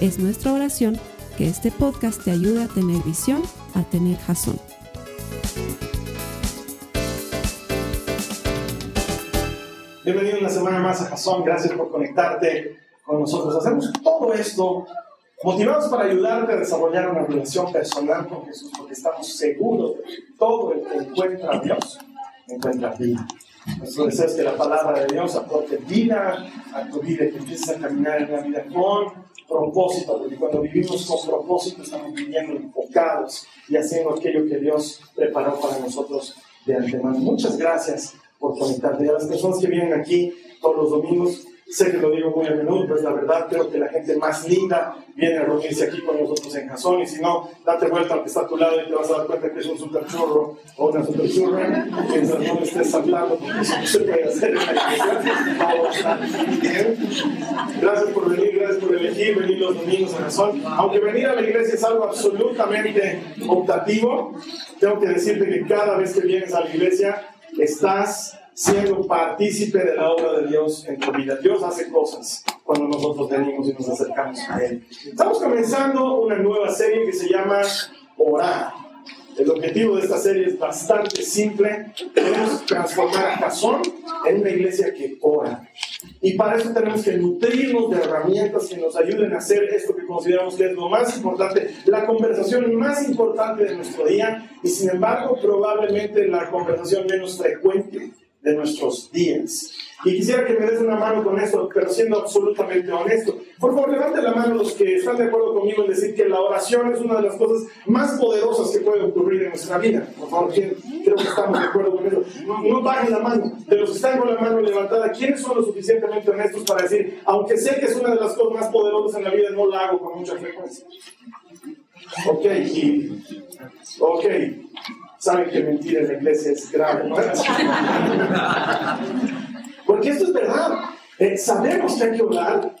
Es nuestra oración que este podcast te ayude a tener visión, a tener jazón. Bienvenido una semana más a Jazón. Gracias por conectarte con nosotros. Hacemos todo esto motivados para ayudarte a desarrollar una relación personal con Jesús, porque estamos seguros de que todo el que encuentra a Dios encuentra vida. Nuestro deseo es que la palabra de Dios aporte vida a tu vida, que empieces a caminar en la vida con propósito, porque cuando vivimos con propósito estamos viviendo enfocados y haciendo aquello que Dios preparó para nosotros de antemano. Muchas gracias por conectarte. Y a las personas que vienen aquí todos los domingos, Sé que lo digo muy a menudo, pero es la verdad. Creo que la gente más linda viene a reunirse aquí con nosotros en Jason. Y si no, date vuelta al que está a tu lado y te vas a dar cuenta que es un super churro o una super churra. Mientras no estés hablando, porque eso se puede hacer. Gracias por venir, gracias por elegir venir los domingos a Jason. Aunque venir a la iglesia es algo absolutamente optativo, tengo que decirte que cada vez que vienes a la iglesia estás siendo partícipe de la obra de Dios en tu vida. Dios hace cosas cuando nosotros venimos y nos acercamos a Él. Estamos comenzando una nueva serie que se llama Orar. El objetivo de esta serie es bastante simple. Queremos transformar a Jasón en una iglesia que ora. Y para eso tenemos que nutrirnos de herramientas que nos ayuden a hacer esto que consideramos que es lo más importante, la conversación más importante de nuestro día y sin embargo probablemente la conversación menos frecuente de nuestros días. Y quisiera que me des una mano con esto, pero siendo absolutamente honesto. Por favor, levante la mano los que están de acuerdo conmigo en decir que la oración es una de las cosas más poderosas que puede ocurrir en nuestra vida. Por favor, creo que estamos de acuerdo con eso. No, bajen la mano. De los que están con la mano levantada, ¿quiénes son lo suficientemente honestos para decir, aunque sé que es una de las cosas más poderosas en la vida, no la hago con mucha frecuencia? Ok, ok saben que mentir en la iglesia es grave. Porque esto es verdad. Eh, sabemos que hay que orar.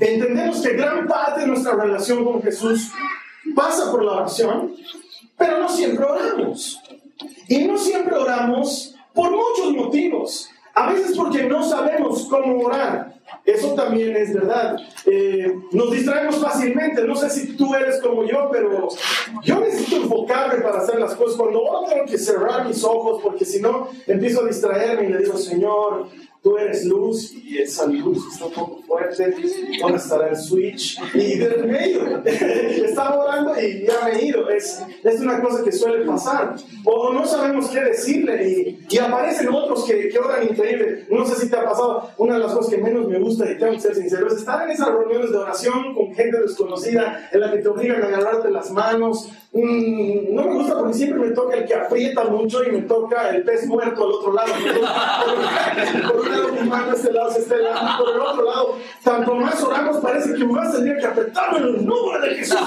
Entendemos que gran parte de nuestra relación con Jesús pasa por la oración, pero no siempre oramos. Y no siempre oramos por muchos motivos. A veces porque no sabemos cómo orar. Eso también es verdad. Eh, nos distraemos fácilmente. No sé si tú eres como yo, pero yo necesito enfocarme para hacer las cosas. Cuando oro tengo que cerrar mis ojos porque si no empiezo a distraerme y le digo, Señor, tú eres luz y esa luz está un poco fuerte, ¿dónde estará el switch? Y del medio, estaba orando y ya me he ido. Es, es una cosa que suele pasar. O no sabemos qué decirle y, y aparecen otros que, que, oran increíble. No sé si te ha pasado, una de las cosas que menos me gusta y tengo que ser sincero es estar en esas reuniones de oración con gente desconocida en la que te obligan a agarrarte las manos. Mm, no me gusta porque siempre me toca el que aprieta mucho y me toca el pez muerto al otro lado por el otro lado, tanto más oramos, parece que más tendría que apretarme en el nombre de Jesús.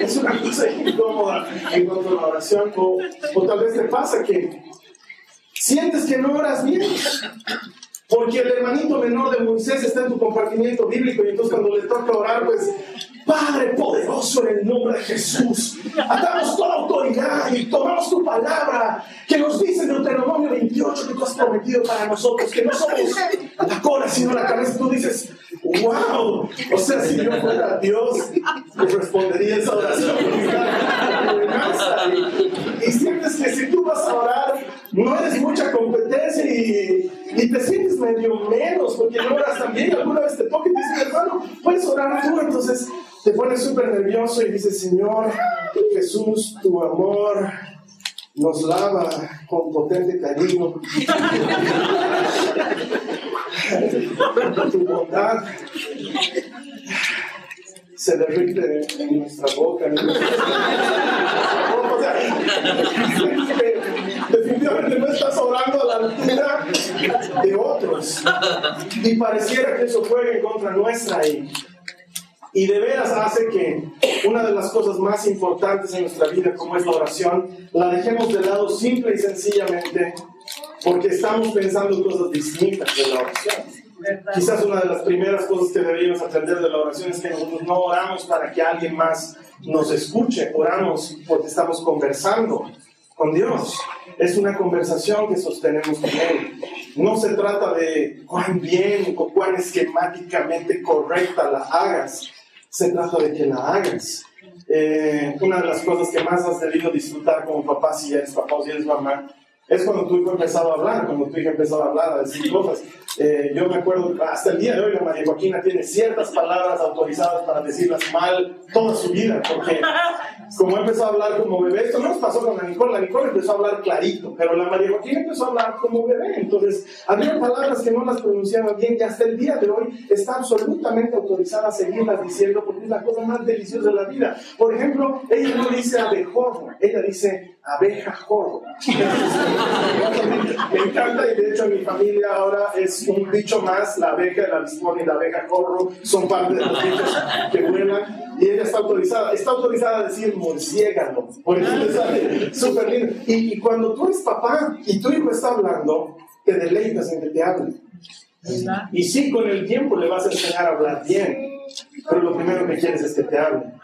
es una cosa incómoda en cuanto a la oración, o, o tal vez te pasa que sientes que no oras bien. Porque el hermanito menor de Moisés está en tu compartimiento bíblico y entonces cuando le toca orar, pues Padre poderoso en el nombre de Jesús, atamos toda autoridad y tomamos tu palabra que nos dice en Deuteronomio 28 que tú has prometido para nosotros, que no somos la cola sino la cabeza. Tú dices, wow, o sea, si yo fuera Dios, pues respondería esa oración. Y, sientes que si tú vas a orar, no eres mucha competencia y, te sientes medio menos porque no oras también. Alguna vez te toca y te dices, hermano, puedes orar tú. Entonces, te pones súper nervioso y dices, Señor Jesús, tu amor nos lava con potente cariño. tu bondad se derrite en nuestra boca. definitivamente no estás orando a la altura de otros. Y pareciera que eso juega en contra nuestra. Y y de veras hace que una de las cosas más importantes en nuestra vida, como es la oración, la dejemos de lado simple y sencillamente porque estamos pensando cosas distintas de la oración. Quizás una de las primeras cosas que deberíamos aprender de la oración es que nosotros no oramos para que alguien más nos escuche, oramos porque estamos conversando con Dios. Es una conversación que sostenemos con Él. No se trata de cuán bien o cuán esquemáticamente correcta la hagas se trata de que la hagas. Eh, una de las cosas que más has debido disfrutar como papá, si eres papá o si eres mamá, es cuando tu hijo empezado a hablar, cuando tu hija empezado a hablar, a decir cosas. Eh, yo me acuerdo, hasta el día de hoy, la María Joaquina tiene ciertas palabras autorizadas para decirlas mal toda su vida, porque como empezó a hablar como bebé, esto no nos pasó con la Nicole, la Nicole empezó a hablar clarito, pero la María Joaquina empezó a hablar como bebé, entonces había palabras que no las pronunciaba bien y hasta el día de hoy está absolutamente autorizada a seguirlas diciendo porque es la cosa más deliciosa de la vida. Por ejemplo, ella no dice abejorro, ella dice abeja jorro. Me encanta y de hecho mi familia ahora es un bicho más, la abeja, el avispón y la abeja jorro son parte de los bichos que vuelan y ella está autorizada, está autorizada a decir murciélago, por eso le sale súper lindo. Y, cuando tú eres papá y tu hijo está hablando, te deleitas en que te hable. Y sí, con el tiempo le vas a enseñar a hablar bien, pero lo primero que quieres es que te hable.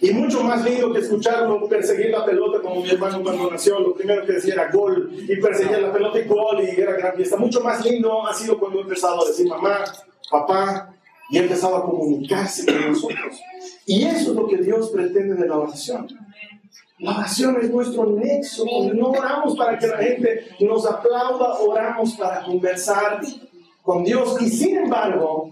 Y mucho más lindo que escucharlo perseguir la pelota como mi hermano cuando nació, lo primero que decía era gol, y perseguía la pelota y gol, y era gran fiesta. Mucho más lindo ha sido cuando he empezado a decir mamá, papá, y ha empezado a comunicarse con nosotros. Y eso es lo que Dios pretende de la oración. La oración es nuestro nexo. No oramos para que la gente nos aplauda, oramos para conversar con Dios. Y sin embargo,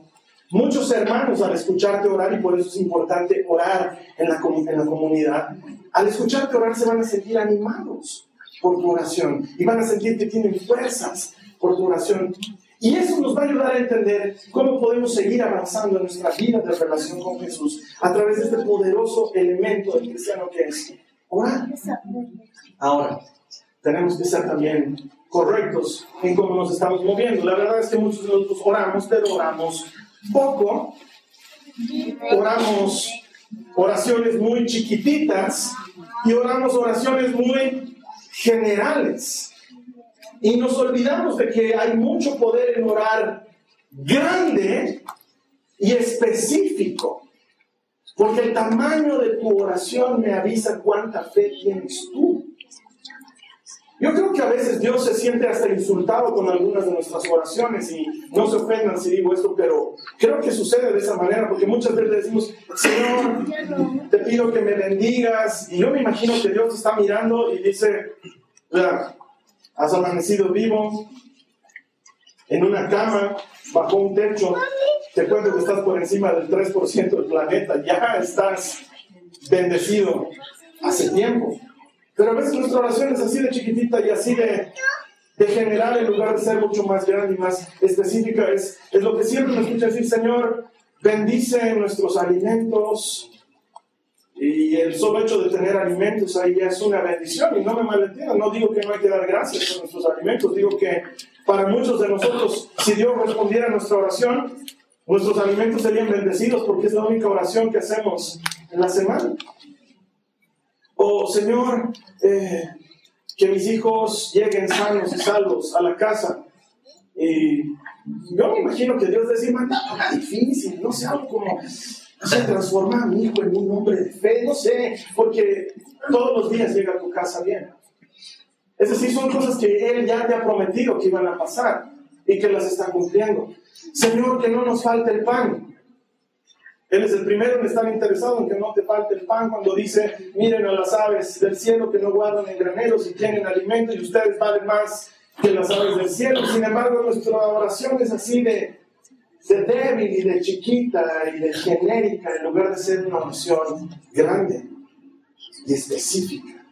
muchos hermanos al escucharte orar, y por eso es importante orar en la, en la comunidad, al escucharte orar se van a sentir animados por tu oración y van a sentir que tienen fuerzas por tu oración. Y eso nos va a ayudar a entender cómo podemos seguir avanzando en nuestra vida de relación con Jesús a través de este poderoso elemento del cristiano que es orar. Ahora, tenemos que ser también correctos en cómo nos estamos moviendo. La verdad es que muchos de nosotros oramos, pero oramos poco. Oramos oraciones muy chiquititas y oramos oraciones muy generales. Y nos olvidamos de que hay mucho poder en orar grande y específico. Porque el tamaño de tu oración me avisa cuánta fe tienes tú. Yo creo que a veces Dios se siente hasta insultado con algunas de nuestras oraciones y no se ofendan si digo esto, pero creo que sucede de esa manera porque muchas veces decimos, Señor, te pido que me bendigas y yo me imagino que Dios está mirando y dice, has amanecido vivo, en una cama, bajo un techo, te cuento que estás por encima del 3% del planeta, ya estás bendecido hace tiempo. Pero a veces nuestra oración es así de chiquitita y así de, de general en lugar de ser mucho más grande y más específica. Es, es lo que siempre me escucha decir, Señor, bendice nuestros alimentos, y el solo hecho de tener alimentos ahí ya es una bendición. Y no me malentiendan, no digo que no hay que dar gracias por nuestros alimentos, digo que para muchos de nosotros, si Dios respondiera a nuestra oración, nuestros alimentos serían bendecidos porque es la única oración que hacemos en la semana. O Señor, eh, que mis hijos lleguen sanos y salvos a la casa. Y yo me imagino que Dios decía, nada difícil, no sé, algo como se transforma a mi hijo en un hombre de fe, no sé, porque todos los días llega a tu casa bien. Es decir, son cosas que Él ya te ha prometido que iban a pasar y que las está cumpliendo. Señor, que no nos falte el pan. Él es el primero en estar interesado en que no te falte el pan cuando dice, miren a las aves del cielo que no guardan en graneros y tienen alimento y ustedes valen más que las aves del cielo. Sin embargo, nuestra oración es así de, de débil y de chiquita y de genérica en lugar de ser una oración grande y específica.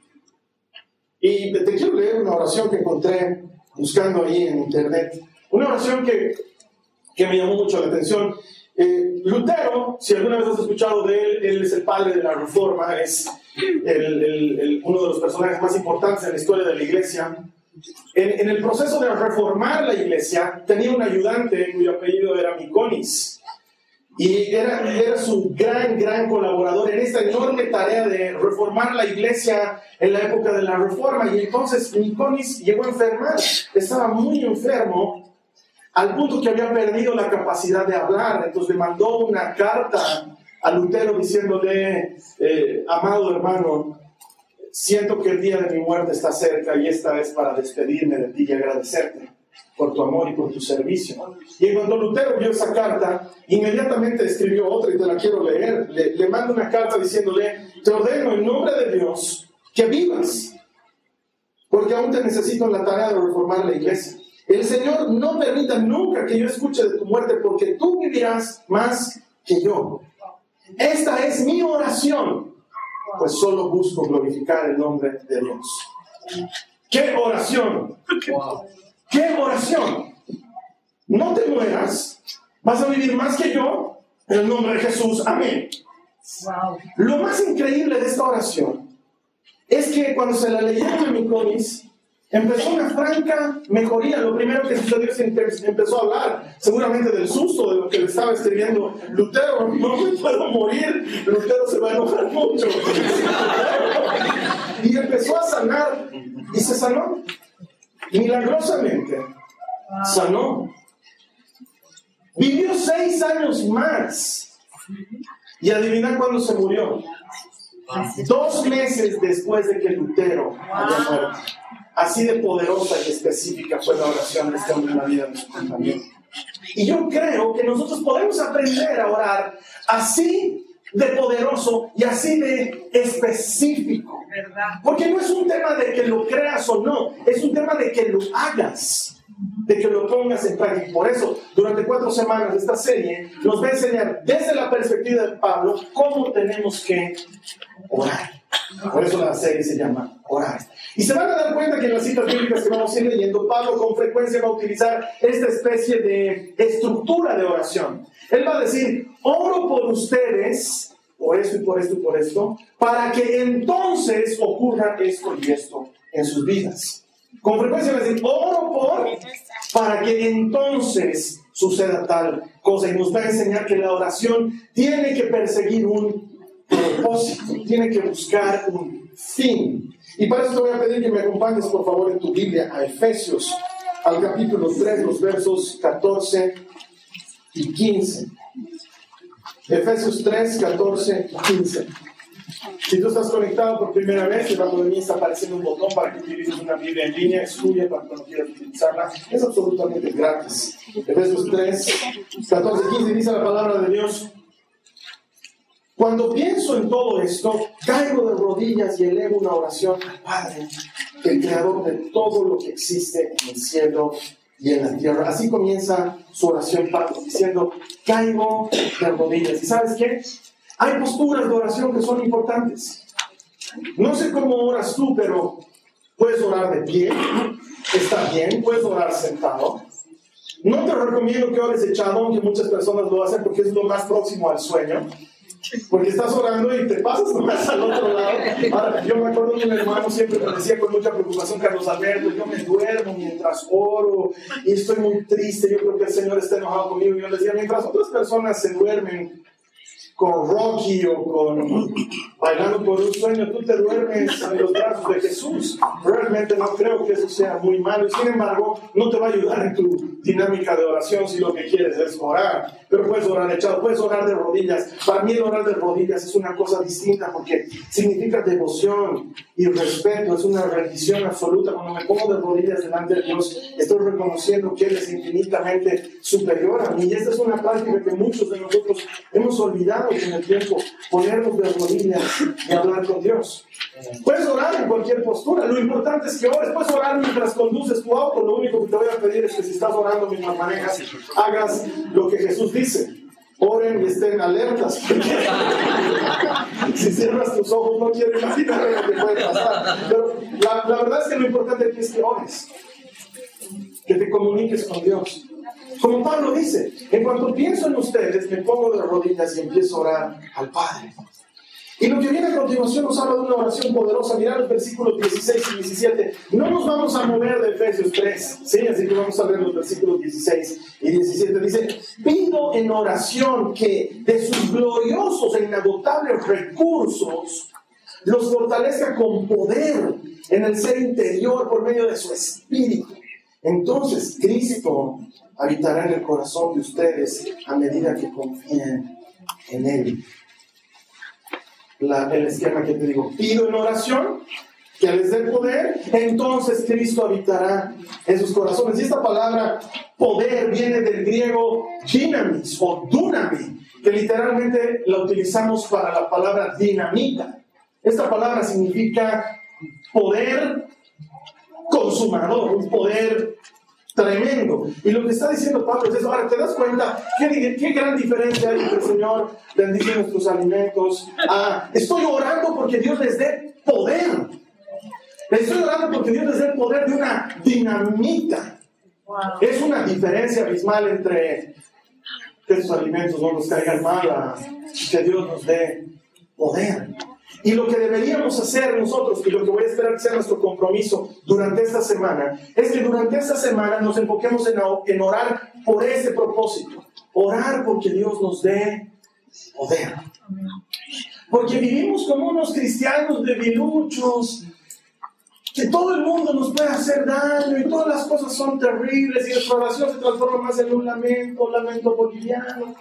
Y te quiero leer una oración que encontré buscando ahí en internet. Una oración que, que me llamó mucho la atención. Eh, Lutero, si alguna vez has escuchado de él, él es el padre de la reforma, es el, el, uno de los personajes más importantes en la historia de la iglesia. En, el proceso de reformar la iglesia, tenía un ayudante cuyo apellido era Miconis. y era, era su gran, gran colaborador en esta enorme tarea de reformar la iglesia en la época de la reforma. Y entonces Niconis llegó a enfermar, estaba muy enfermo, al punto que había perdido la capacidad de hablar. Entonces le mandó una carta a Lutero diciéndole, eh, amado hermano, siento que el día de mi muerte está cerca y esta es para despedirme de ti y agradecerte por tu amor y por tu servicio. Y cuando Lutero vio esa carta, inmediatamente escribió otra y te la quiero leer. Le, le manda una carta diciéndole, te ordeno en nombre de Dios que vivas, porque aún te necesito en la tarea de reformar la iglesia. El Señor no permita nunca que yo escuche de tu muerte, porque tú vivirás más que yo. Esta es mi oración, pues solo busco glorificar el nombre de Dios. ¿Qué oración? ¿Qué oración? No te mueras, vas a vivir más que yo, en el nombre de Jesús. Amén. Lo más increíble de esta oración es que cuando se la leyeron a Miconis, empezó una franca mejoría. Lo primero que sucedió es que empezó a hablar, seguramente del susto de lo que le estaba escribiendo Lutero. No me puedo morir, Lutero se va a enojar mucho. y empezó a sanar y se sanó milagrosamente sanó. Vivió seis años más. Y adivina cuándo se murió. Dos meses después de que Lutero había muerto. Así de poderosa y específica fue la oración de este hombre en la vida de su compañero. Y yo creo que nosotros podemos aprender a orar así de poderoso y así de específico. Porque no es un tema de que lo creas o no, es un tema de que lo hagas, de que lo pongas en práctica. Por eso, durante cuatro semanas de esta serie, nos va a enseñar desde la perspectiva de Pablo cómo tenemos que orar. Por eso la serie se llama Orar. Y se van a dar cuenta que en las citas bíblicas que vamos a ir leyendo, Pablo con frecuencia va a utilizar esta especie de estructura de oración. Él va a decir, oro por ustedes, por esto y por esto y por esto, para que entonces ocurra esto y esto en sus vidas. Con frecuencia va a decir, oro por, para que entonces suceda tal cosa. Y nos va a enseñar que la oración tiene que perseguir un propósito, tiene que buscar un fin. Y para eso te voy a pedir que me acompañes, por favor, en tu Biblia a Efesios, al capítulo 3, los versos 14 y 15. Efesios 3, 14 y 15. Si tú estás conectado por primera vez, debajo de mí está apareciendo un botón para que utilices una Biblia en línea, es tuya para cuando quieras utilizarla. Es absolutamente gratis. Efesios 3, 14 y 15 dice la palabra de Dios. Cuando pienso en todo esto, caigo de rodillas y elevo una oración al Padre, el creador de todo lo que existe en el cielo y en la tierra. Así comienza su oración Pablo, diciendo, caigo de rodillas. ¿Y sabes qué? Hay posturas de oración que son importantes. No sé cómo oras tú, pero puedes orar de pie, está bien, puedes orar sentado. No te recomiendo que ores echado, aunque muchas personas lo hacen porque es lo más próximo al sueño. Porque estás orando y te pasas nomás al otro lado. Ahora, yo me acuerdo que mi hermano siempre me decía con mucha preocupación, Carlos Alberto, yo me duermo mientras oro y estoy muy triste, yo creo que el Señor está enojado conmigo. Y yo le decía, mientras otras personas se duermen con Rocky o con bailando por un sueño, tú te duermes en los brazos de Jesús. Realmente no creo que eso sea muy malo. Sin embargo, no te va a ayudar en tu dinámica de oración si lo que quieres es orar. Pero puedes orar echado, puedes orar de rodillas. Para mí orar de rodillas es una cosa distinta porque significa devoción y respeto, es una rendición absoluta. Cuando me pongo de rodillas delante de Dios, estoy reconociendo que Él infinitamente superior a mí. Y esta es una práctica que muchos de nosotros hemos olvidado en el tiempo, ponernos de rodillas y hablar con Dios. Puedes orar en cualquier postura, lo importante es que ores, puedes orar mientras conduces tu auto, lo único que te voy a pedir es que si estás orando mientras manejas, hagas lo que Jesús dice. Oren y estén alertas. si cierras tus ojos, no quiero imaginar lo que puede pasar. Pero la, la verdad es que lo importante aquí es que ores, que te comuniques con Dios. Como Pablo dice, en cuanto pienso en ustedes, me pongo de rodillas y empiezo a orar al Padre. Y lo que viene a continuación nos habla de una oración poderosa. Mirad los versículos 16 y 17. No nos vamos a mover de Efesios 3, ¿sí? Así que vamos a ver los versículos 16 y 17. Dice, pido en oración que de sus gloriosos e inagotables recursos los fortalezca con poder en el ser interior por medio de su espíritu. Entonces Cristo habitará en el corazón de ustedes a medida que confíen en Él el esquema que te digo. Pido en oración que les dé poder, entonces Cristo habitará en sus corazones. Y esta palabra poder viene del griego dynamis o dunami, que literalmente la utilizamos para la palabra dinamita. Esta palabra significa poder consumador, un poder Tremendo. Y lo que está diciendo Pablo es eso. Ahora, ¿te das cuenta qué, qué gran diferencia hay entre el Señor bendice nuestros alimentos? Ah, estoy orando porque Dios les dé poder. Estoy orando porque Dios les dé el poder de una dinamita. Es una diferencia abismal entre que esos alimentos no nos caigan mal y que Dios nos dé poder. Y lo que deberíamos hacer nosotros, y lo que voy a esperar que sea nuestro compromiso durante esta semana, es que durante esta semana nos enfoquemos en, orar por ese propósito. Orar porque Dios nos dé poder. Porque vivimos como unos cristianos debiluchos, que todo el mundo nos puede hacer daño y todas las cosas son terribles y nuestra oración se transforma más en un lamento, un lamento boliviano.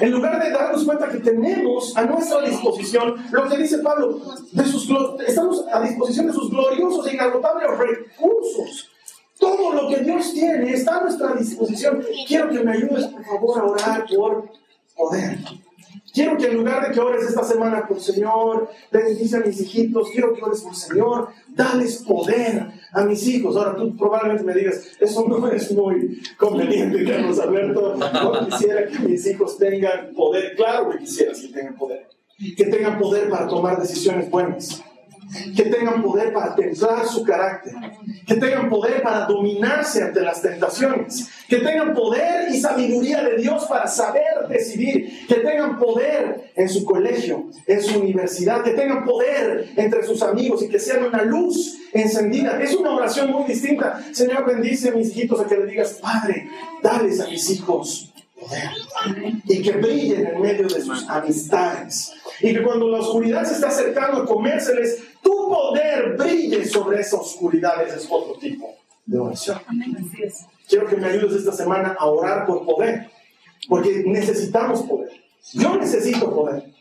en lugar de darnos cuenta que tenemos a nuestra disposición lo que dice Pablo, de sus, estamos a disposición de sus gloriosos e inagotables recursos. Todo lo que Dios tiene está a nuestra disposición. Quiero que me ayudes, por favor, a orar por poder. Quiero que en lugar de que ores esta semana por Señor, bendice a mis hijitos, quiero que ores por Señor, dales poder a mis hijos. Ahora tú probablemente me digas, eso no es muy conveniente, Carlos Alberto. No quisiera que mis hijos tengan poder. Claro que quisiera que tengan poder. Que tengan poder para tomar decisiones buenas que tengan poder para templar su carácter, que tengan poder para dominarse ante las tentaciones, que tengan poder y sabiduría de Dios para saber decidir, que tengan poder en su colegio, en su universidad, que tengan poder entre sus amigos y que sean una luz encendida. Es una oración muy distinta. Señor, bendice a mis hijitos a que le digas, Padre, dales a mis hijos poder y que brillen en medio de sus amistades. Y que cuando la oscuridad se está acercando a comérseles, tu poder brille sobre esa oscuridad. Ese es otro tipo de oración. Quiero que me ayudes esta semana a orar por poder, porque necesitamos poder. Yo necesito poder.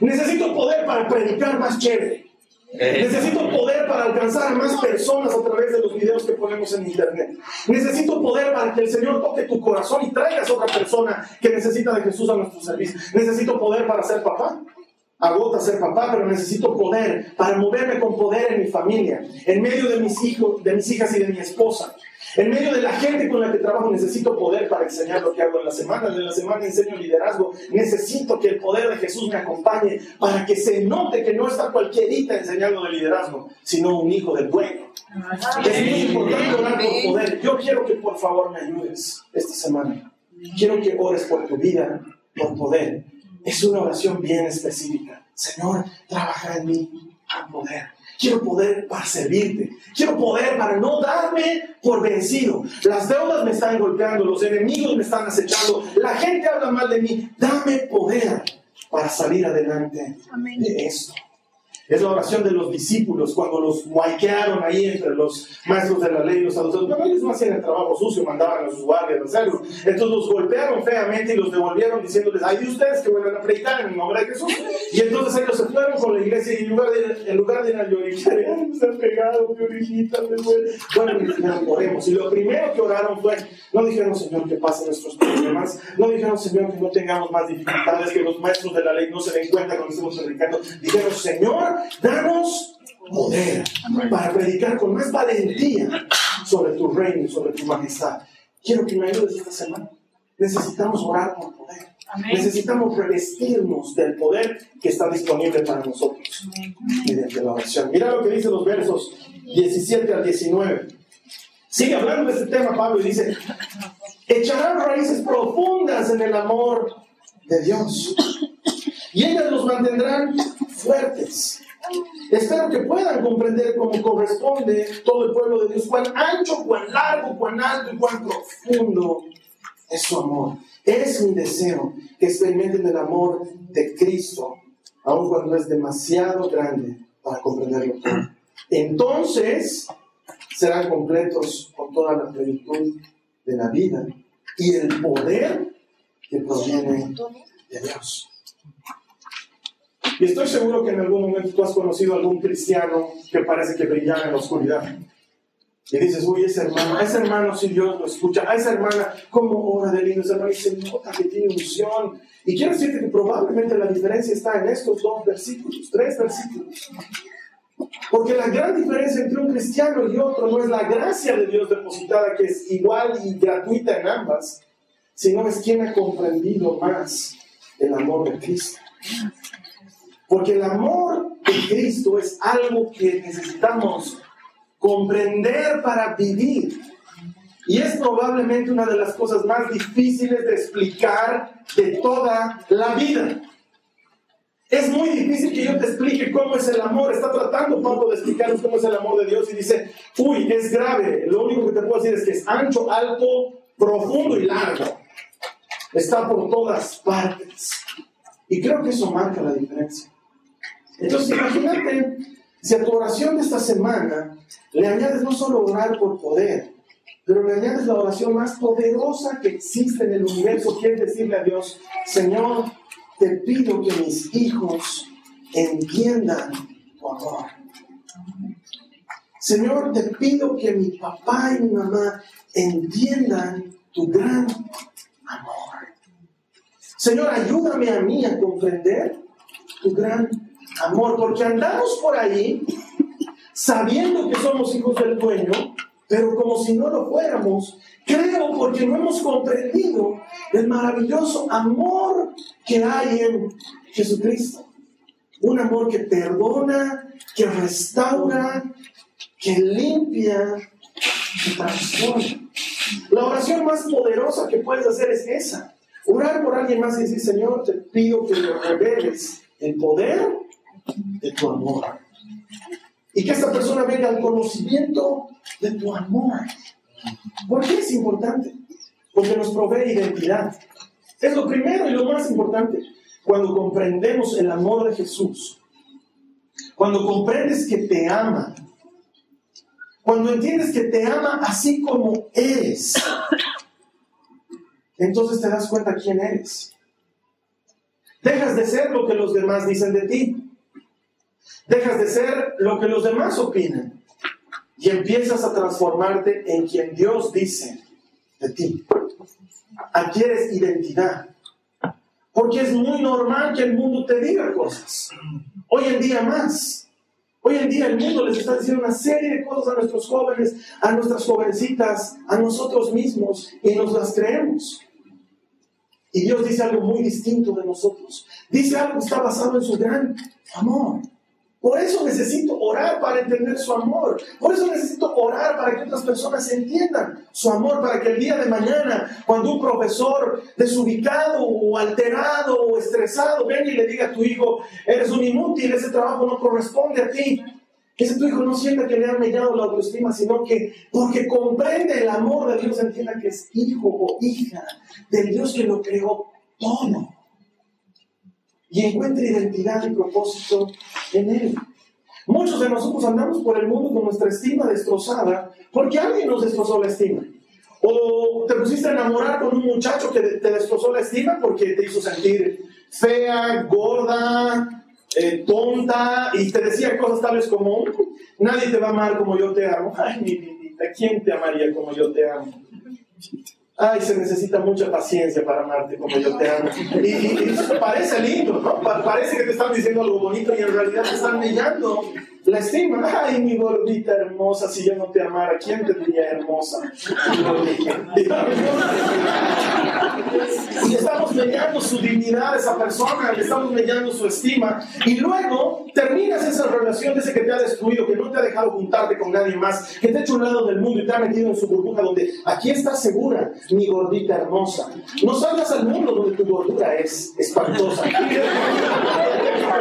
Necesito poder para predicar más chévere. Necesito poder para alcanzar a más personas a través de los videos que ponemos en internet. Necesito poder para que el Señor toque tu corazón y traigas a otra persona que necesita de Jesús a nuestro servicio. Necesito poder para ser papá. Agota ser papá, pero necesito poder para moverme con poder en mi familia, en medio de mis hijos, de mis hijas y de mi esposa. En medio de la gente con la que trabajo necesito poder para enseñar lo que hago en la semana. En la semana enseño liderazgo. Necesito que el poder de Jesús me acompañe para que se note que no está cualquierita enseñando de liderazgo, sino un hijo del pueblo. Es muy importante orar por poder. Yo quiero que por favor me ayudes esta semana. Quiero que ores por tu vida, por poder. Es una oración bien específica. Señor, trabaja en mí a poder. Quiero poder para servirte. Quiero poder para no darme por vencido. Las deudas me están golpeando, los enemigos me están acechando, la gente habla mal de mí. Dame poder para salir adelante de esto. Es la oración de los discípulos cuando los guayquearon ahí entre los maestros de la ley y los saduceos. Pero ellos no hacían el trabajo sucio, mandaban a sus guardias a hacerlo. Entonces los golpearon feamente y los devolvieron diciéndoles, hay de ustedes que vuelvan a predicar en el nombre de Jesús. Y entonces ellos se fueron con la iglesia y en lugar de, en lugar de ir a llorar, ay, se han pegado, mi orejita, me duele. Bueno, dijeron, oremos. Y lo primero que oraron fue, no dijeron, Señor, que pasen nuestros problemas. No dijeron, Señor, que no tengamos más dificultades, que los maestros de la ley no se den cuenta cuando estemos predicando. Dijeron, Señor, danos poder para predicar con más valentía sobre tu reino y sobre tu majestad. Quiero que me ayudes esta semana. Necesitamos orar por poder. Necesitamos revestirnos del poder que está disponible para nosotros mediante la oración. Mira lo que dice los versos 17 al 19. Sigue hablando de este tema Pablo y dice, echarán raíces profundas en el amor de Dios. Y ellas los mantendrán fuertes. Espero que puedan comprender cómo corresponde todo el pueblo de Dios, cuán ancho, cuán largo, cuán alto y cuán profundo es su amor. Es mi deseo que experimenten el amor de Cristo, aun cuando es demasiado grande para comprenderlo todo. Entonces serán completos con toda la plenitud de la vida y el poder que proviene de Dios. Y estoy seguro que en algún momento tú has conocido a algún cristiano que parece que brillaba en la oscuridad. Y dices, uy, ese hermano, ese hermano si Dios lo escucha, a esa hermana, ¿cómo ora de lindo? Esa hermana se nota que tiene unción. Y quiero decirte que probablemente la diferencia está en estos dos versículos, tres versículos. Porque la gran diferencia entre un cristiano y otro no es la gracia de Dios depositada, que es igual y gratuita en ambas, sino es quien ha comprendido más el amor de Cristo. Porque el amor de Cristo es algo que necesitamos comprender para vivir. Y es probablemente una de las cosas más difíciles de explicar de toda la vida. Es muy difícil que yo te explique cómo es el amor. Está tratando Pablo de explicarnos cómo es el amor de Dios y dice, uy, es grave. Lo único que te puedo decir es que es ancho, alto, profundo y largo. Está por todas partes. Y creo que eso marca la diferencia. Entonces, imagínate si a tu oración de esta semana le añades no solo orar por poder, pero le añades la oración más poderosa que existe en el universo, quieres decirle a Dios, Señor, te pido que mis hijos entiendan tu amor. Señor, te pido que mi papá y mi mamá entiendan tu gran amor. Señor, ayúdame a mí a comprender tu gran amor, porque andamos por ahí sabiendo que somos hijos del dueño, pero como si no lo fuéramos, creo porque no hemos comprendido el maravilloso amor que hay en Jesucristo. Un amor que perdona, que restaura, que limpia, que transforma. La oración más poderosa que puedes hacer es esa. Orar por alguien más y decir, Señor, te pido que me reveles el poder de tu amor. Y que esta persona venga al conocimiento de tu amor. ¿Por qué es importante? Porque nos provee identidad. Es lo primero y lo más importante. Cuando comprendemos el amor de Jesús, cuando comprendes que te ama, cuando entiendes que te ama así como eres, entonces te das cuenta quién eres. Dejas de ser lo que los demás dicen de ti. Dejas de ser lo que los demás opinan. Y empiezas a transformarte en quien Dios dice de ti. Adquieres identidad. Porque es muy normal que el mundo te diga cosas. Hoy en día más. Hoy en día el mundo les está diciendo una serie de cosas a nuestros jóvenes, a nuestras jovencitas, a nosotros mismos, y nos las creemos. Y Dios dice algo muy distinto de nosotros. Dice algo que está basado en su gran amor. Por eso necesito orar para entender su amor. Por eso necesito orar para que otras personas entiendan su amor, para que el día de mañana, cuando un profesor desubicado o alterado o estresado venga y le diga a tu hijo, eres un inútil, ese trabajo no corresponde a ti, que ese tu hijo no sienta que le han mellado la autoestima, sino que porque comprende el amor de Dios, entienda que es hijo o hija del Dios que lo creó todo y encuentre identidad y propósito en Él. Muchos de nosotros andamos por el mundo con nuestra estima destrozada porque alguien nos destrozó la estima. O te pusiste a enamorar con un muchacho que te destrozó la estima porque te hizo sentir fea, gorda, eh, tonta y te decía cosas tales como nadie te va a amar como yo te amo. Ay, mi vida, ¿quién te amaría como yo te amo? Ay, se necesita mucha paciencia para amarte como yo te amo. Y, parece lindo, ¿no? Parece que te están diciendo algo bonito y en realidad te están millando la estima. Ay, mi gordita hermosa, si yo no te amara, ¿quién te diría hermosa? Y estamos mellando su dignidad a esa persona, le estamos mellando su estima. Y luego terminas esa relación de ese que te ha destruido, que no te ha dejado juntarte con nadie más, que te ha hecho un lado del mundo y te ha metido en su burbuja donde aquí estás segura, mi gordita hermosa. No salgas al mundo donde tu gordura es espantosa.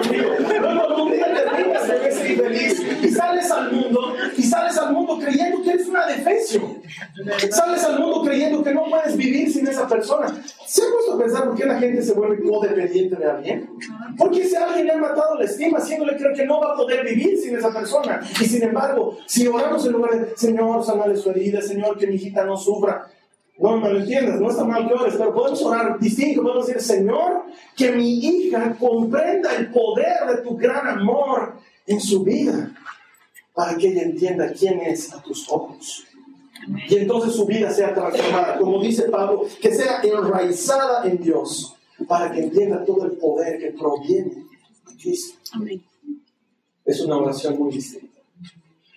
Luego un día terminas de ser feliz y sales al mundo y sales al mundo creyendo que eres una defensión. Sales al mundo creyendo que no puedes vivir sin esa persona. ¿Se ha puesto a pensar por qué la gente se vuelve codependiente de alguien? Porque si alguien le ha matado la estima, haciéndole creer que no va a poder vivir sin esa persona. Y sin embargo, si oramos en lugar de, Señor, sanale su herida, Señor, que mi hijita no sufra, no, me lo entiendas, no está mal que ores, pero podemos orar distinto, podemos decir, Señor, que mi hija comprenda el poder de tu gran amor en su vida, para que ella entienda quién es a tus ojos. Y entonces su vida sea transformada, como dice Pablo, que sea enraizada en Dios, para que entienda todo el poder que proviene de Cristo. Es una oración muy distinta.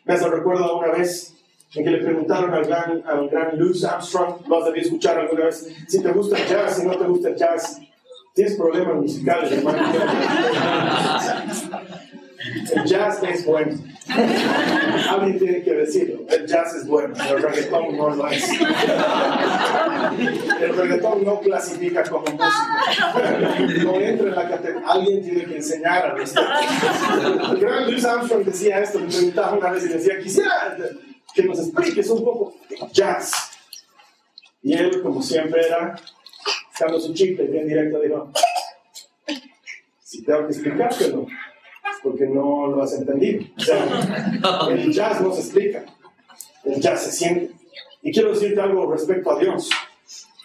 Me recuerdo una vez en que le preguntaron al gran, al gran Louis Armstrong, lo has debido escuchar alguna vez, si te gusta el jazz, si no te gusta el jazz, tienes problemas musicales, hermano. El jazz es bueno. Alguien tiene que decirlo. El jazz es bueno, el reggaetón no lo es. El reggaetón no clasifica como música. No entra en la categoría. Alguien tiene que enseñar a esto. El gran Louis Armstrong decía esto, me preguntaba una vez y decía, quisiera que nos expliques un poco jazz. Y él, como siempre era, sacando su chip bien directo, dijo, si tengo que explicártelo, porque no lo has entendido. O sea, el jazz no se explica, el jazz se siente. Y quiero decirte algo respecto a Dios.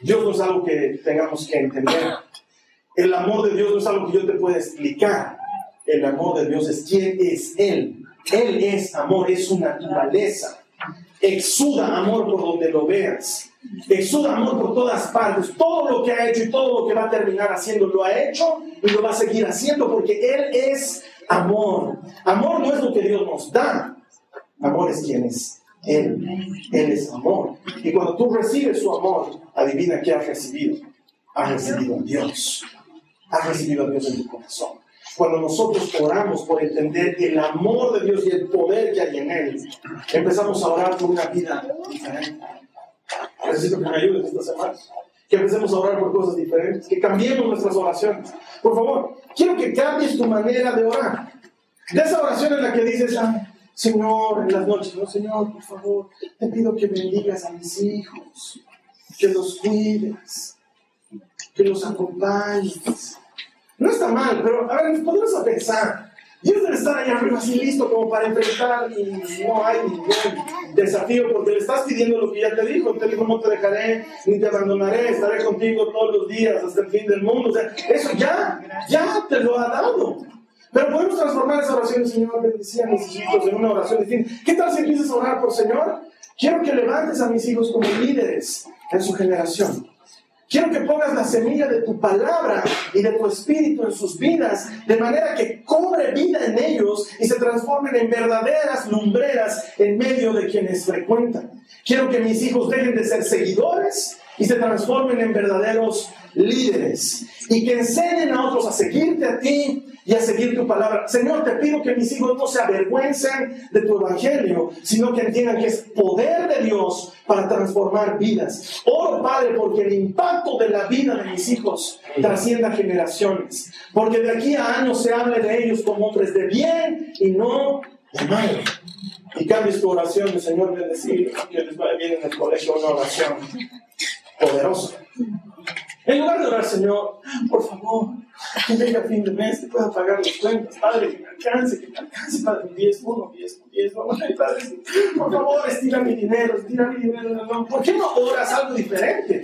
Dios no es algo que tengamos que entender. El amor de Dios no es algo que yo te pueda explicar. El amor de Dios es quién es Él. Él es amor, es su naturaleza exuda amor por donde lo veas. Exuda amor por todas partes. Todo lo que ha hecho y todo lo que va a terminar haciendo lo ha hecho y lo va a seguir haciendo porque Él es amor. Amor no es lo que Dios nos da. Amor es quien es Él. Él es amor. Y cuando tú recibes su amor, adivina qué has recibido. Has recibido a Dios. Has recibido a Dios en tu corazón. Cuando nosotros oramos por entender el amor de Dios y el poder que hay en Él, empezamos a orar por una vida diferente. Necesito que me ayudes esta semana. Que empecemos a orar por cosas diferentes, que cambiemos nuestras oraciones. Por favor, quiero que cambies tu manera de orar. De esa oración en la que dices, Señor, en las noches, no, Señor, por favor, te pido que bendigas a mis hijos, que los cuides, que los acompañes, no está mal, pero a ver, podemos a pensar. Dios debe estar ahí arriba así listo como para enfrentar y no hay ningún desafío porque le estás pidiendo lo que ya te dijo. Te dijo, no te dejaré ni te abandonaré, estaré contigo todos los días hasta el fin del mundo. O sea, eso ya, ya te lo ha dado. Pero podemos transformar esa oración, Señor, bendice a mis hijos en una oración distinta. ¿Qué tal si empiezas a orar por Señor? Quiero que levantes a mis hijos como líderes en su generación. Quiero que pongas la semilla de tu palabra y de tu espíritu en sus vidas, de manera que cobre vida en ellos y se transformen en verdaderas lumbreras en medio de quienes frecuentan. Quiero que mis hijos dejen de ser seguidores y se transformen en verdaderos líderes y que enseñen a otros a seguirte a ti y a seguir tu palabra. Señor, te pido que mis hijos no se avergüencen de tu evangelio, sino que entiendan que es poder de Dios para transformar vidas. Oro, Padre, porque el impacto de la vida de mis hijos trascienda generaciones. Porque de aquí a años se hable de ellos como hombres de bien y no de mal. Y cambies tu oración, Señor, decir que les vaya bien en el colegio, una oración poderosa. En lugar de orar, Señor, por favor, que a fin de mes, que pueda pagar las cuentas, Padre, que me alcance, que me alcance, Padre, 10, 1, 10, 10, vamos a Padre, por favor, estira mi dinero, estira mi dinero, no, ¿por qué no oras algo diferente?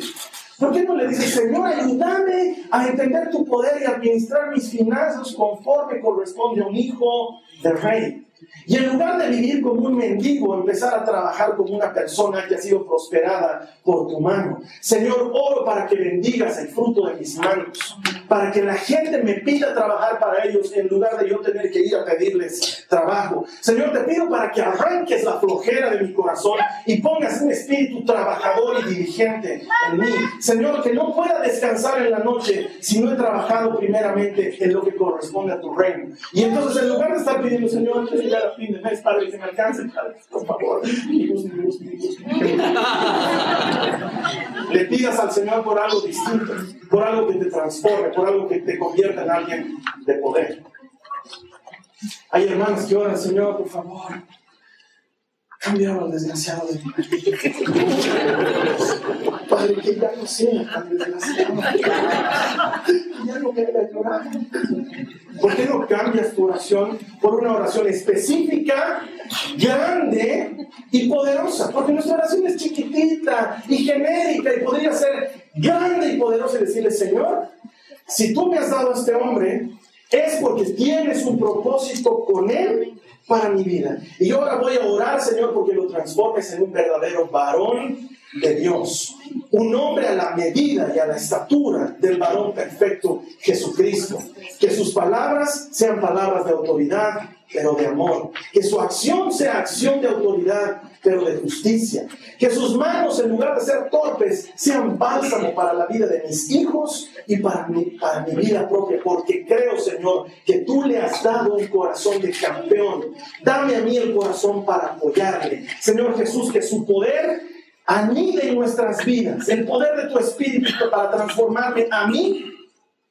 ¿Por qué no le dices, Señor, ayúdame a entender tu poder y administrar mis finanzas conforme corresponde a un hijo del rey? Y en lugar de vivir como un mendigo, empezar a trabajar como una persona que ha sido prosperada por tu mano. Señor, oro para que bendigas el fruto de mis manos, para que la gente me pida trabajar para ellos en lugar de yo tener que ir a pedirles trabajo. Señor, te pido para que arranques la flojera de mi corazón y pongas un espíritu trabajador y diligente en mí. Señor, que no pueda descansar en la noche si no he trabajado primeramente en lo que corresponde a tu reino. Y entonces, en lugar de estar pidiendo, Señor, llegar a fin de mes, Padre, que me alcance, Padre, por favor. Le pidas al Señor por algo distinto, por algo que te transforme, por algo que te convierta en alguien de poder. Hay hermanos que oran, Señor, por favor, cambiar al desgraciado de Padre, que ya no sea tan desgraciado. Ya no. ¿Por qué no cambias tu oración por una oración específica, grande y poderosa? Porque nuestra oración es chiquitita y genérica y podría ser grande y poderosa y decirle, Señor, si tú me has dado a este hombre, es porque tienes un propósito con él para mi vida. Y yo ahora voy a orar, Señor, porque lo transformes en un verdadero varón de Dios. Un hombre a la medida y a la estatura del varón perfecto Jesucristo. Que sus palabras sean palabras de autoridad, pero de amor. Que su acción sea acción de autoridad, pero de justicia. Que sus manos, en lugar de ser torpes, sean bálsamo para la vida de mis hijos y para mi, para mi vida propia. Porque creo, Señor, que tú le has dado un corazón de campeón. Dame a mí el corazón para apoyarle. Señor Jesús, que su poder anide en nuestras vidas. El poder de tu espíritu para transformarme a mí,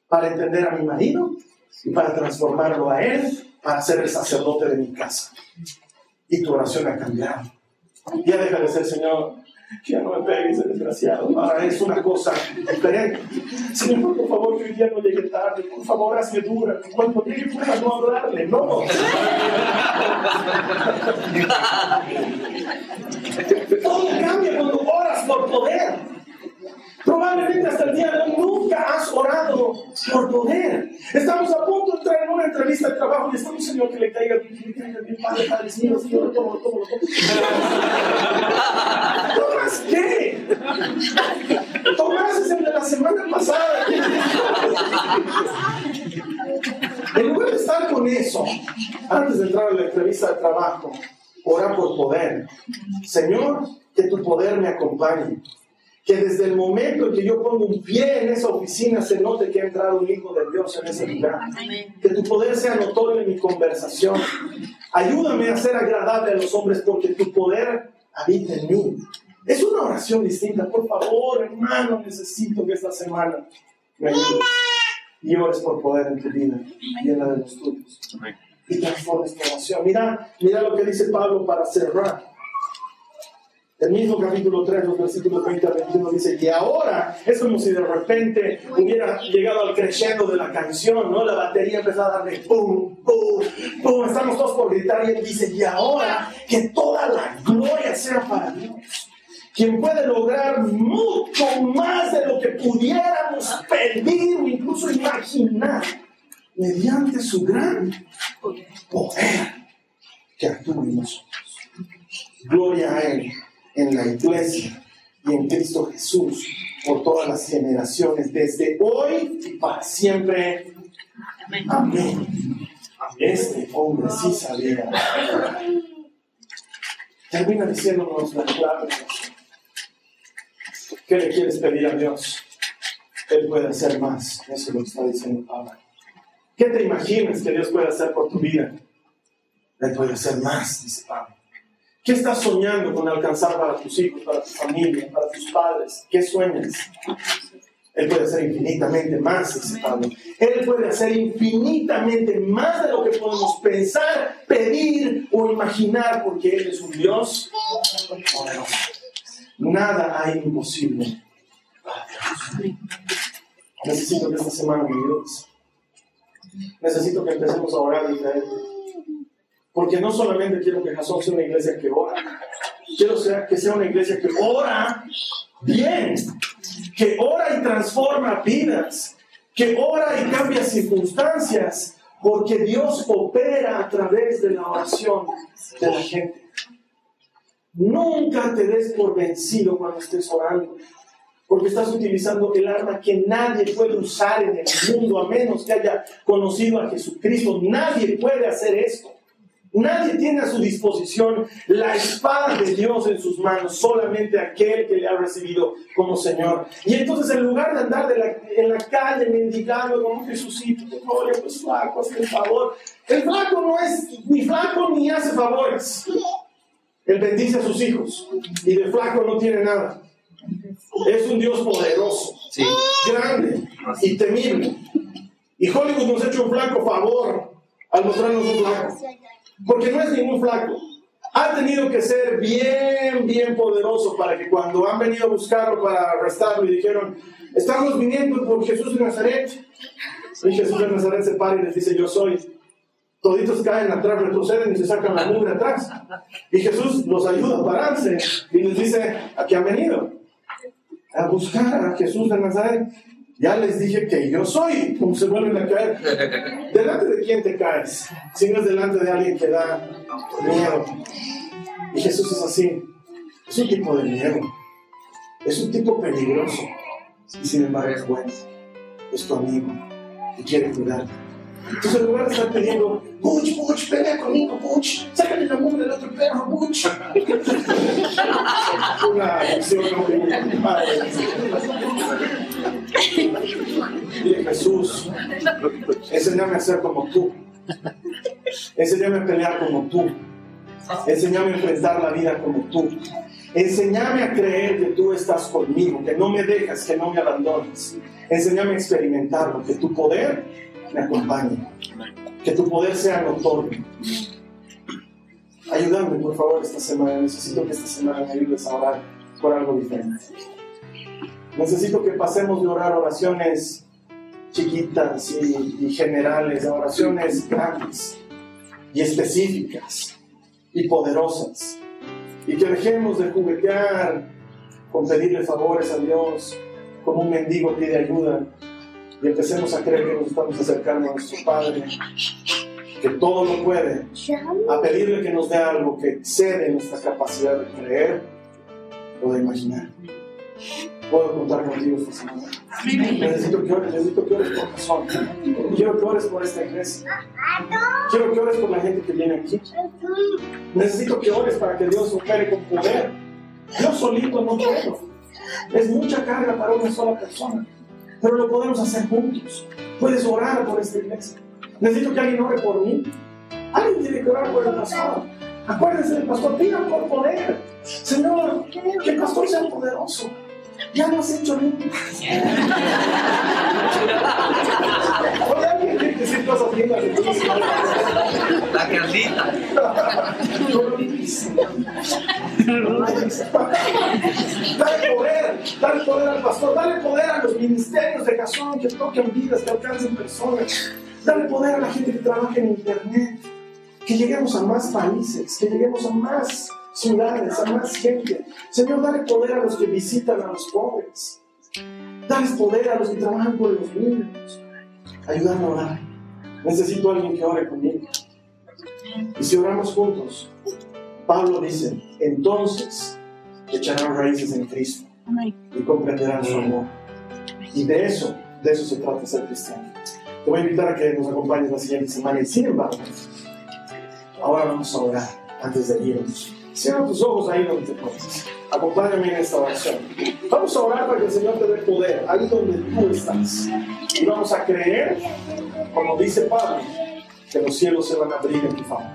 para entender a mi marido y para transformarlo a él para ser el sacerdote de mi casa. Y tu oración ha cambiado. Ya deja de ser, Señor, ya no me pegues, desgraciado. Ahora es una cosa diferente. Señor, por favor, que hoy día no llegue tarde. Por favor, hazme dura. Cuando llegue pueda no hablarle. No. Todo cambia cuando oras por poder. Probablemente hasta el día de hoy nunca has orado por poder. Estamos a punto de entrar en una entrevista de trabajo y estamos, Señor, que le caiga bien, que le caiga bien, Padre, Padre, Señor, Señor, tomo, tomo, tomo. ¿Tomás qué? Tomás es el de la semana pasada. En lugar de estar con eso, antes de entrar a la entrevista de trabajo, ora por poder. Señor, que tu poder me acompañe que desde el momento en que yo pongo un pie en esa oficina se note que ha entrado un hijo de Dios en ese lugar. Que tu poder sea notorio en mi conversación. Ayúdame a ser agradable a los hombres porque tu poder habita en mí. Es una oración distinta. Por favor, hermano, necesito que esta semana me ayudes y ores por poder en tu vida y en la de los tuyos. Y transformes tu oración. Mira, mira lo que dice Pablo para cerrar. El mismo capítulo 3, los versículos 20 a 21 dice, y ahora es como si de repente hubiera llegado al crescendo de la canción, ¿no? La batería empezó a darle pum, pum, pum, estamos todos por gritar y él dice, y ahora que toda la gloria sea para Dios, quien puede lograr mucho más de lo que pudiéramos pedir o incluso imaginar, mediante su gran poder que actúa en nosotros. Gloria a Él en la iglesia y en Cristo Jesús por todas las generaciones, desde hoy y para siempre. Amén. Este hombre sí sabía. Termina diciéndonos la clave. ¿Qué le quieres pedir a Dios? Él puede hacer más. Eso es lo está diciendo Pablo. ¿Qué te imaginas que Dios puede hacer por tu vida? Él puede hacer más, dice Pablo. ¿Qué estás soñando con alcanzar para tus hijos, para tu familia, para tus padres? ¿Qué sueñas? Él puede hacer infinitamente más, dice Pablo. Él puede hacer infinitamente más de lo que podemos pensar, pedir o imaginar, porque Él es un Dios poderoso. Nada hay imposible para Dios. Necesito que esta semana me ayudes. Necesito que empecemos a orar diferente. Porque no solamente quiero que Jason sea una iglesia que ora, quiero que sea una iglesia que ora bien, que ora y transforma vidas, que ora y cambia circunstancias, porque Dios opera a través de la oración de la gente. Nunca te des por vencido cuando estés orando, porque estás utilizando el arma que nadie puede usar en el mundo a menos que haya conocido a Jesucristo. Nadie puede hacer esto. Nadie tiene a su disposición la espada de Dios en sus manos, solamente aquel que le ha recibido como Señor. Y entonces en lugar de andar en la calle mendigando como Jesucito, oye, pues flaco, hazme el favor. El flaco no es ni flaco ni hace favores. Él bendice a sus hijos y de flaco no tiene nada. Es un Dios poderoso, grande y temible. Y Hollywood nos ha hecho un flaco favor al mostrarnos un flaco. Porque no es ningún flaco. Ha tenido que ser bien, bien poderoso para que cuando han venido a buscarlo para arrestarlo y dijeron, estamos viniendo por Jesús de Nazaret. Y Jesús de Nazaret se para y les dice, yo soy. Toditos caen atrás, retroceden y se sacan la mugre atrás. Y Jesús los ayuda a pararse y les dice, ¿a qué han venido? A buscar a Jesús de Nazaret. Ya les dije que yo soy, como se vuelven a caer. ¿Delante de quién te caes? Si no es delante de alguien que da miedo. Y Jesús es así. Es un tipo de miedo. Es un tipo peligroso. Y sin embargo es bueno. Es tu amigo. Y quiere cuidarte. Entonces, en lugar de estar pidiendo, Butch, Butch, pelea conmigo, Butch, sácale la mugre del otro perro, Butch. Una acción Dile, Jesús, enséñame a ser como tú. Enséñame a pelear como tú. Enséñame a enfrentar la vida como tú. Enséñame a creer que tú estás conmigo, que no me dejas, que no me abandones. Enséñame a experimentarlo, que tu poder me acompañe. Que tu poder sea notorio. Ayúdame, por favor, esta semana. Necesito que esta semana me ayudes a orar por algo diferente. Necesito que pasemos de orar oraciones chiquitas y, generales a oraciones grandes y específicas y poderosas. Y que dejemos de juguetear con pedirle favores a Dios como un mendigo pide ayuda y empecemos a creer que nos estamos acercando a nuestro Padre, que todo lo puede, a pedirle que nos dé algo que excede nuestra capacidad de creer o de imaginar. Puedo contar contigo esta semana. Necesito que ores, necesito que ores por razón. Quiero que ores por esta iglesia. Quiero que ores por la gente que viene aquí. Necesito que ores para que Dios opere con poder. Yo solito no puedo. Es mucha carga para una sola persona pero lo podemos hacer juntos. Puedes orar por esta iglesia. Necesito que alguien ore por mí. Alguien tiene que orar por el pastor. Acuérdense del pastor, pidan por poder. Señor, que el pastor sea poderoso. Ya no has hecho nada. La Carlita. Dale poder, dale poder al pastor, dale poder a los ministerios de Jasón que toquen vidas, que alcancen personas. Dale poder a la gente que trabaja en internet. Que lleguemos a más países, que lleguemos a más ciudades, a más gente. Señor, dale poder a los que visitan a los pobres. Dale poder a los que trabajan con los niños. Ayúdame a orar. Necesito a alguien que ore conmigo. Y si oramos juntos, Pablo dice, entonces echarán raíces en Cristo y comprenderán su amor. Y de eso, de eso se trata ser cristiano. Te voy a invitar a que nos acompañes la siguiente semana. Y sin embargo, ahora vamos a orar antes de irnos. Cierra tus ojos ahí donde te pones. Acompáñame en esta oración. Vamos a orar para que el Señor te dé poder ahí donde tú estás. Y vamos a creer, como dice Pablo, que los cielos se van a abrir en tu favor.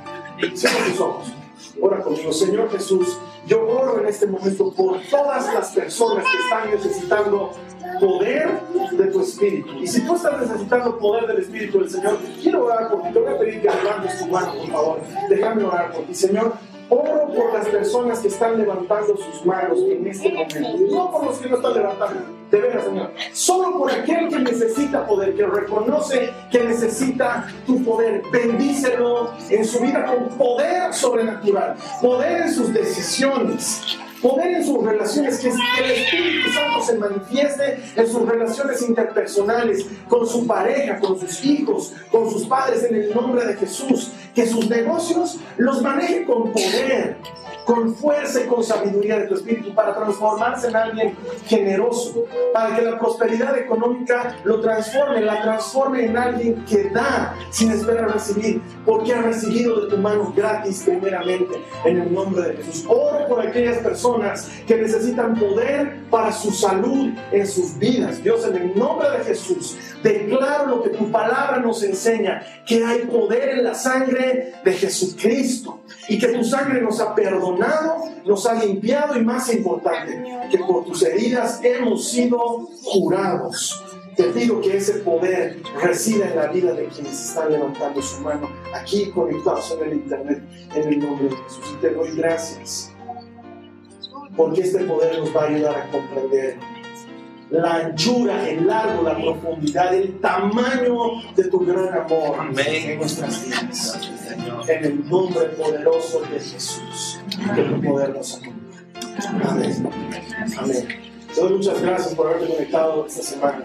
Cierra tus ojos. Ora conmigo, Señor Jesús. Yo oro en este momento por todas las personas que están necesitando poder de tu Espíritu. Y si tú estás necesitando poder del Espíritu del Señor, quiero orar por ti. Te voy a pedir que levantes tu mano, por favor. Déjame orar por ti, Señor. Oro por las personas que están levantando sus manos en este momento. No por los que no están levantando. De veras, Señor. Solo por aquel que necesita poder, que reconoce que necesita tu poder. Bendícelo en su vida con poder sobrenatural. Poder en sus decisiones poder en sus relaciones, que el Espíritu Santo se manifieste en sus relaciones interpersonales, con su pareja, con sus hijos, con sus padres, en el nombre de Jesús, que sus negocios los maneje con poder, con fuerza y con sabiduría de tu espíritu para transformarse en alguien generoso, para que la prosperidad económica lo transforme, la transforme en alguien que da sin esperar recibir, porque ha recibido de tu mano gratis primeramente en el nombre de Jesús. Oro por aquellas personas que necesitan poder para su salud en sus vidas. Dios, en el nombre de Jesús, declaro lo que tu palabra nos enseña, que hay poder en la sangre de Jesucristo y que tu sangre nos ha perdonado, nos ha limpiado y más importante, que por tus heridas hemos sido curados. Te pido que ese poder resida en la vida de quienes están levantando su mano aquí conectados en el Internet, en el nombre de Jesús. Y te doy gracias, porque este poder nos va a ayudar a comprender la anchura, el largo, la profundidad, el tamaño de tu gran amor en nuestras vidas. En el nombre poderoso de Jesús, que tu poder nos acompañe. Amén. Amén. Te doy muchas gracias por haberte conectado esta semana.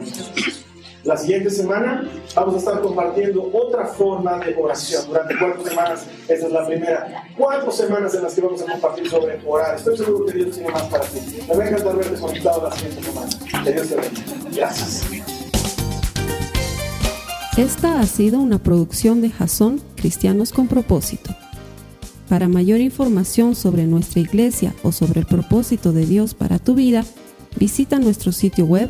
La siguiente semana vamos a estar compartiendo otra forma de oración. Durante cuatro semanas, esta es la primera. Cuatro semanas en las que vamos a compartir sobre orar. Estoy seguro que Dios tiene más para ti. Me va a encantar verte conectado la siguiente semana. Que Dios te bendiga. Gracias. Esta ha sido una producción de Jason Cristianos con Propósito. Para mayor información sobre nuestra iglesia o sobre el propósito de Dios para tu vida, visita nuestro sitio web